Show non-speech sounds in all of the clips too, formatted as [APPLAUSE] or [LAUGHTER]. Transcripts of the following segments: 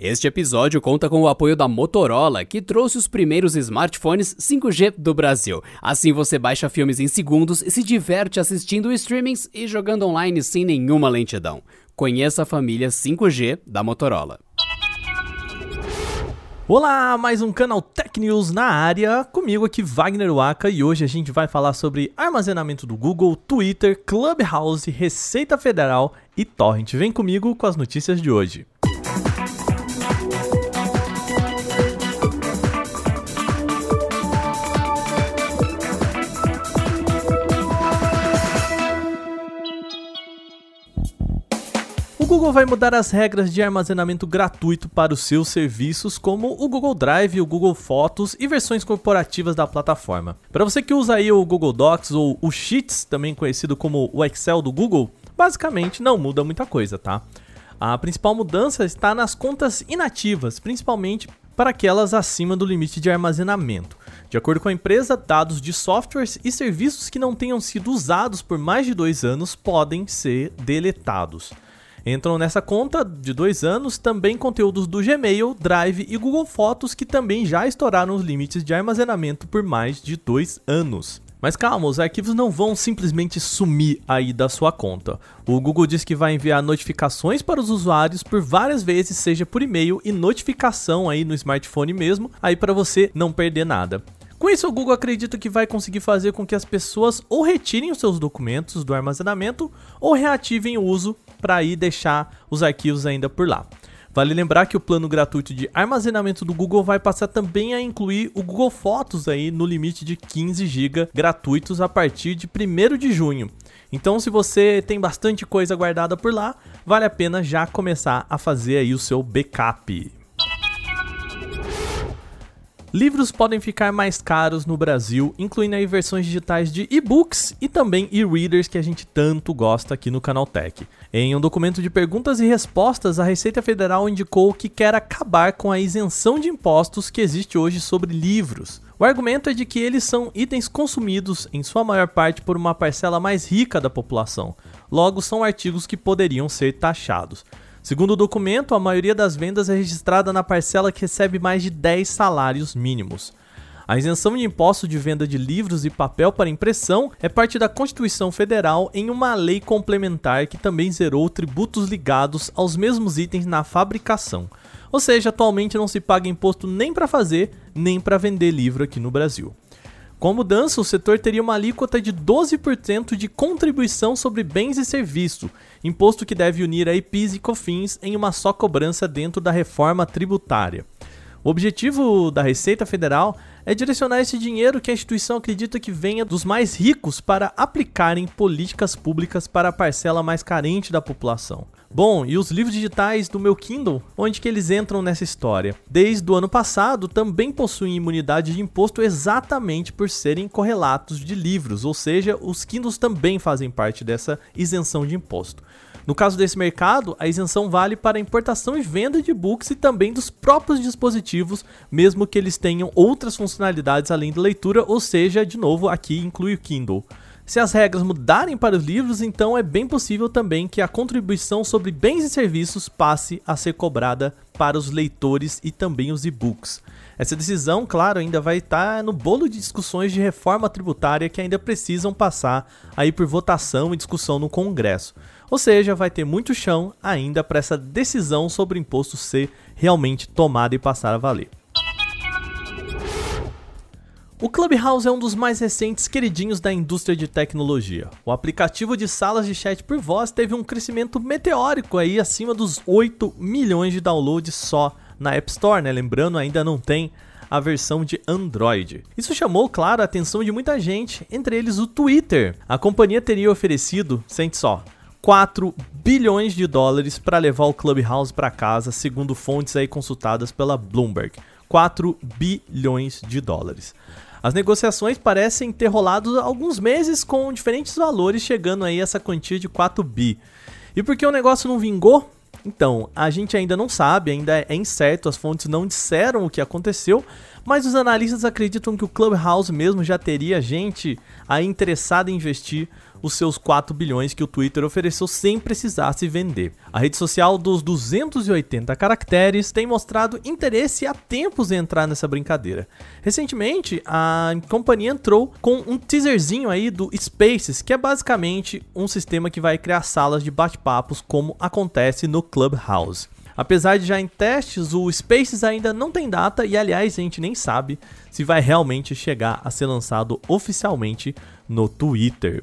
Este episódio conta com o apoio da Motorola, que trouxe os primeiros smartphones 5G do Brasil. Assim você baixa filmes em segundos e se diverte assistindo streamings e jogando online sem nenhuma lentidão. Conheça a família 5G da Motorola. Olá, mais um canal Tech News na área, comigo aqui Wagner Waka e hoje a gente vai falar sobre armazenamento do Google, Twitter, Clubhouse, Receita Federal e Torrent. Vem comigo com as notícias de hoje. Google vai mudar as regras de armazenamento gratuito para os seus serviços, como o Google Drive, o Google Fotos e versões corporativas da plataforma. Para você que usa aí o Google Docs ou o Sheets, também conhecido como o Excel do Google, basicamente não muda muita coisa, tá? A principal mudança está nas contas inativas, principalmente para aquelas acima do limite de armazenamento. De acordo com a empresa, dados de softwares e serviços que não tenham sido usados por mais de dois anos podem ser deletados. Entram nessa conta de dois anos também conteúdos do Gmail, Drive e Google Fotos que também já estouraram os limites de armazenamento por mais de dois anos. Mas calma, os arquivos não vão simplesmente sumir aí da sua conta. O Google diz que vai enviar notificações para os usuários por várias vezes, seja por e-mail e notificação aí no smartphone mesmo, aí para você não perder nada. Com isso, o Google acredita que vai conseguir fazer com que as pessoas ou retirem os seus documentos do armazenamento ou reativem o uso para aí deixar os arquivos ainda por lá. Vale lembrar que o plano gratuito de armazenamento do Google vai passar também a incluir o Google Fotos aí no limite de 15 GB gratuitos a partir de 1 de junho. Então, se você tem bastante coisa guardada por lá, vale a pena já começar a fazer aí o seu backup. Livros podem ficar mais caros no Brasil, incluindo aí versões digitais de e-books e também e-readers que a gente tanto gosta aqui no Canal Tech. Em um documento de perguntas e respostas, a Receita Federal indicou que quer acabar com a isenção de impostos que existe hoje sobre livros. O argumento é de que eles são itens consumidos, em sua maior parte, por uma parcela mais rica da população. Logo, são artigos que poderiam ser taxados. Segundo o documento, a maioria das vendas é registrada na parcela que recebe mais de 10 salários mínimos. A isenção de imposto de venda de livros e papel para impressão é parte da Constituição Federal em uma lei complementar que também zerou tributos ligados aos mesmos itens na fabricação. Ou seja, atualmente não se paga imposto nem para fazer, nem para vender livro aqui no Brasil. Com a mudança, o setor teria uma alíquota de 12% de contribuição sobre bens e serviços, imposto que deve unir a PIS e COFINS em uma só cobrança dentro da reforma tributária. O objetivo da Receita Federal é direcionar esse dinheiro que a instituição acredita que venha dos mais ricos para aplicar em políticas públicas para a parcela mais carente da população. Bom, e os livros digitais do meu Kindle, onde que eles entram nessa história? Desde o ano passado, também possuem imunidade de imposto exatamente por serem correlatos de livros, ou seja, os Kindles também fazem parte dessa isenção de imposto. No caso desse mercado, a isenção vale para importação e venda de books e também dos próprios dispositivos, mesmo que eles tenham outras funcionalidades além da leitura, ou seja, de novo, aqui inclui o Kindle. Se as regras mudarem para os livros, então é bem possível também que a contribuição sobre bens e serviços passe a ser cobrada para os leitores e também os e-books. Essa decisão, claro, ainda vai estar no bolo de discussões de reforma tributária que ainda precisam passar aí por votação e discussão no Congresso. Ou seja, vai ter muito chão ainda para essa decisão sobre o imposto ser realmente tomada e passar a valer. O Clubhouse é um dos mais recentes queridinhos da indústria de tecnologia. O aplicativo de salas de chat por voz teve um crescimento meteórico aí acima dos 8 milhões de downloads só na App Store, né? Lembrando, ainda não tem a versão de Android. Isso chamou, claro, a atenção de muita gente, entre eles o Twitter. A companhia teria oferecido, sente só, 4 bilhões de dólares para levar o Clubhouse para casa, segundo fontes aí consultadas pela Bloomberg. 4 bilhões de dólares. As negociações parecem ter rolado alguns meses com diferentes valores, chegando aí a essa quantia de 4 bi. E por que o negócio não vingou? Então, a gente ainda não sabe, ainda é incerto, as fontes não disseram o que aconteceu, mas os analistas acreditam que o Clubhouse mesmo já teria gente aí interessada em investir os seus 4 bilhões que o Twitter ofereceu sem precisar se vender. A rede social dos 280 caracteres tem mostrado interesse há tempos em entrar nessa brincadeira. Recentemente, a companhia entrou com um teaserzinho aí do Spaces, que é basicamente um sistema que vai criar salas de bate-papos como acontece no Clubhouse. Apesar de já em testes, o Spaces ainda não tem data e, aliás, a gente nem sabe se vai realmente chegar a ser lançado oficialmente no Twitter.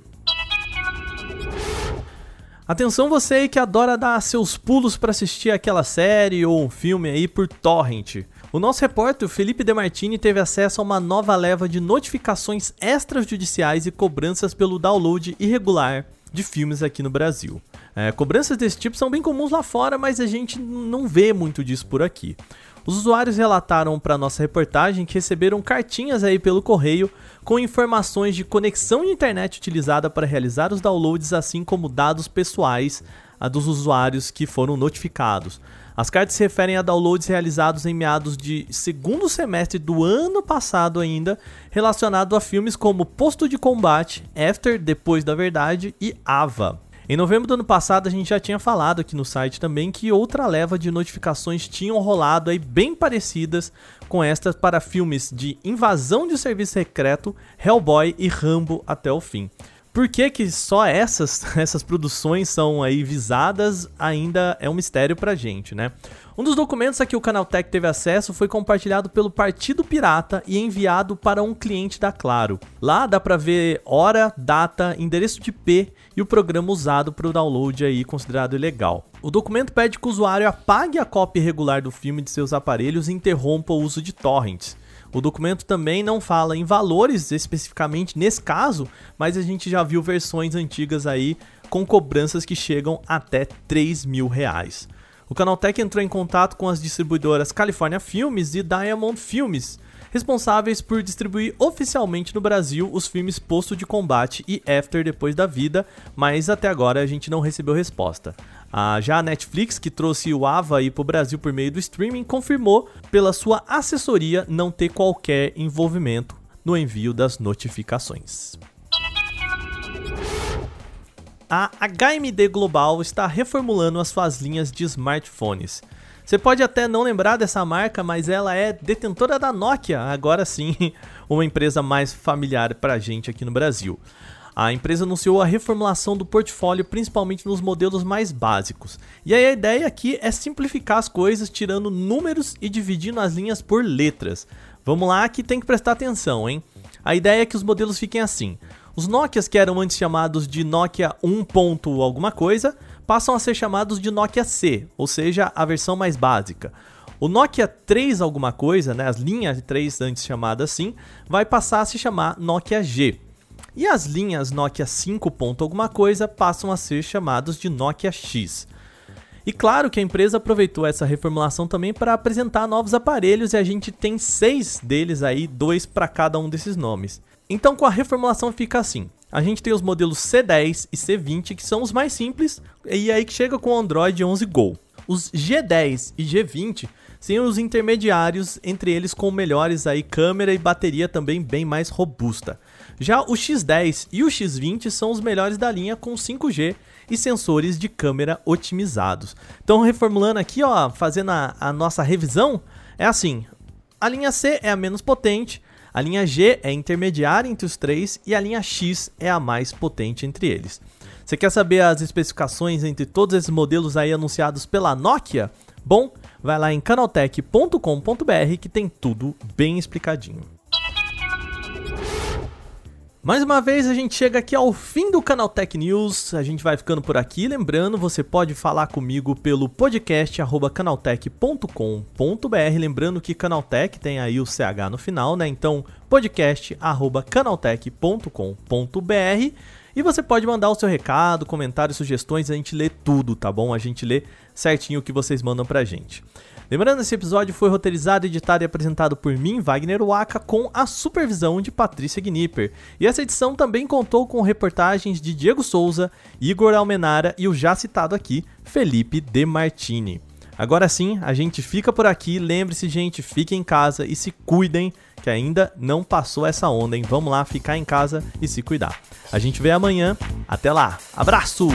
Atenção você aí que adora dar seus pulos para assistir aquela série ou um filme aí por torrent. O nosso repórter Felipe Demartini teve acesso a uma nova leva de notificações extrajudiciais e cobranças pelo download irregular de filmes aqui no Brasil. É, cobranças desse tipo são bem comuns lá fora, mas a gente não vê muito disso por aqui. Os usuários relataram para nossa reportagem que receberam cartinhas aí pelo correio com informações de conexão de internet utilizada para realizar os downloads, assim como dados pessoais a dos usuários que foram notificados. As cartas se referem a downloads realizados em meados de segundo semestre do ano passado ainda, relacionado a filmes como Posto de Combate, After, Depois da Verdade e Ava. Em novembro do ano passado, a gente já tinha falado aqui no site também que outra leva de notificações tinham rolado aí bem parecidas com estas para filmes de Invasão de Serviço Secreto, Hellboy e Rambo até o fim. Por que, que só essas, [LAUGHS] essas produções são aí visadas ainda é um mistério pra gente, né? Um dos documentos a que o Canaltech teve acesso foi compartilhado pelo Partido Pirata e enviado para um cliente da Claro. Lá dá pra ver hora, data, endereço de IP e o programa usado para o download aí considerado ilegal. O documento pede que o usuário apague a cópia irregular do filme de seus aparelhos e interrompa o uso de torrents. O documento também não fala em valores especificamente nesse caso, mas a gente já viu versões antigas aí com cobranças que chegam até 3 mil reais. O Canaltech entrou em contato com as distribuidoras California Filmes e Diamond Filmes, responsáveis por distribuir oficialmente no Brasil os filmes Posto de Combate e After Depois da Vida, mas até agora a gente não recebeu resposta. Ah, já a Netflix, que trouxe o Ava para o Brasil por meio do streaming, confirmou pela sua assessoria não ter qualquer envolvimento no envio das notificações. A HMD Global está reformulando as suas linhas de smartphones. Você pode até não lembrar dessa marca, mas ela é detentora da Nokia, agora sim, [LAUGHS] uma empresa mais familiar para gente aqui no Brasil. A empresa anunciou a reformulação do portfólio principalmente nos modelos mais básicos. E aí a ideia aqui é simplificar as coisas, tirando números e dividindo as linhas por letras. Vamos lá que tem que prestar atenção, hein? A ideia é que os modelos fiquem assim. Os Nokias que eram antes chamados de Nokia 1. Ponto alguma coisa, passam a ser chamados de Nokia C, ou seja, a versão mais básica. O Nokia 3 alguma coisa, né, as linhas 3 antes chamadas assim, vai passar a se chamar Nokia G. E as linhas Nokia 5. alguma coisa passam a ser chamados de Nokia X. E claro que a empresa aproveitou essa reformulação também para apresentar novos aparelhos e a gente tem seis deles aí, dois para cada um desses nomes. Então com a reformulação fica assim. A gente tem os modelos C10 e C20 que são os mais simples e aí que chega com o Android 11 Go. Os G10 e G20 são os intermediários, entre eles com melhores aí câmera e bateria também bem mais robusta. Já o X10 e o X20 são os melhores da linha com 5G e sensores de câmera otimizados. Então, reformulando aqui, ó, fazendo a, a nossa revisão, é assim: a linha C é a menos potente, a linha G é intermediária entre os três e a linha X é a mais potente entre eles. Você quer saber as especificações entre todos esses modelos aí anunciados pela Nokia? Bom, vai lá em canaltech.com.br que tem tudo bem explicadinho. Mais uma vez a gente chega aqui ao fim do Canal Tech News. A gente vai ficando por aqui. Lembrando, você pode falar comigo pelo podcast canaltech.com.br. Lembrando que Canaltech tem aí o CH no final, né? Então, podcast canaltech.com.br. E você pode mandar o seu recado, comentários, sugestões, a gente lê tudo, tá bom? A gente lê certinho o que vocês mandam pra gente. Lembrando, esse episódio foi roteirizado, editado e apresentado por mim, Wagner Waka, com a supervisão de Patrícia Gnipper. E essa edição também contou com reportagens de Diego Souza, Igor Almenara e o já citado aqui, Felipe De Martini. Agora sim, a gente fica por aqui. Lembre-se, gente, fiquem em casa e se cuidem, que ainda não passou essa onda, hein? Vamos lá, ficar em casa e se cuidar. A gente vê amanhã. Até lá. Abraço!